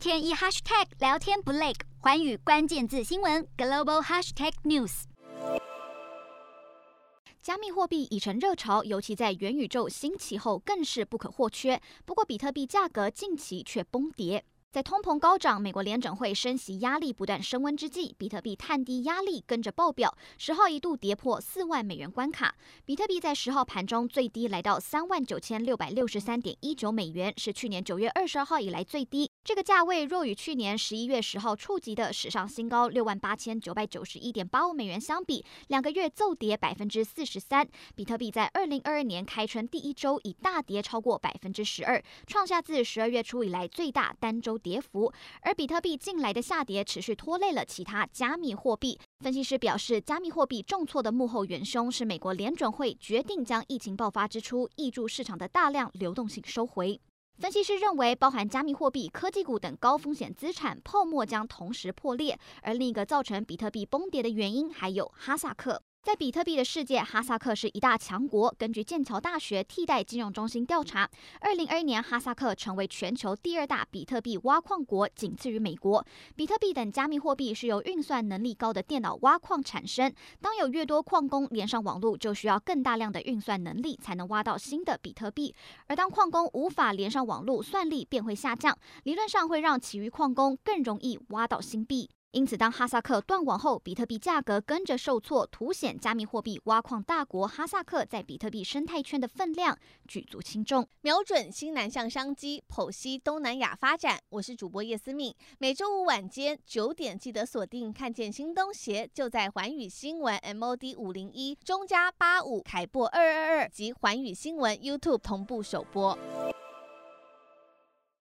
天一 hashtag 聊天不累，寰宇关键字新闻 global hashtag news。加密货币已成热潮，尤其在元宇宙兴起后，更是不可或缺。不过，比特币价格近期却崩跌。在通膨高涨、美国联准会升息压力不断升温之际，比特币探低压力跟着爆表，十号一度跌破四万美元关卡。比特币在十号盘中最低来到三万九千六百六十三点一九美元，是去年九月二十二号以来最低。这个价位若与去年十一月十号触及的史上新高六万八千九百九十一点八五美元相比，两个月骤跌百分之四十三。比特币在二零二二年开春第一周已大跌超过百分之十二，创下自十二月初以来最大单周跌幅，而比特币近来的下跌持续拖累了其他加密货币。分析师表示，加密货币重挫的幕后元凶是美国联准会决定将疫情爆发之初挹注市场的大量流动性收回。分析师认为，包含加密货币、科技股等高风险资产泡沫将同时破裂，而另一个造成比特币崩跌的原因还有哈萨克。在比特币的世界，哈萨克是一大强国。根据剑桥大学替代金融中心调查，二零二一年哈萨克成为全球第二大比特币挖矿国，仅次于美国。比特币等加密货币是由运算能力高的电脑挖矿产生。当有越多矿工连上网络，就需要更大量的运算能力才能挖到新的比特币。而当矿工无法连上网络，算力便会下降，理论上会让其余矿工更容易挖到新币。因此，当哈萨克断网后，比特币价格跟着受挫，凸显加密货币挖矿大国哈萨克在比特币生态圈的分量举足轻重。瞄准新南向商机，剖析东南亚发展。我是主播叶思敏，每周五晚间九点记得锁定，看见新东协就在环宇新闻 MOD 五零一中加八五凯擘二二二及环宇新闻 YouTube 同步首播。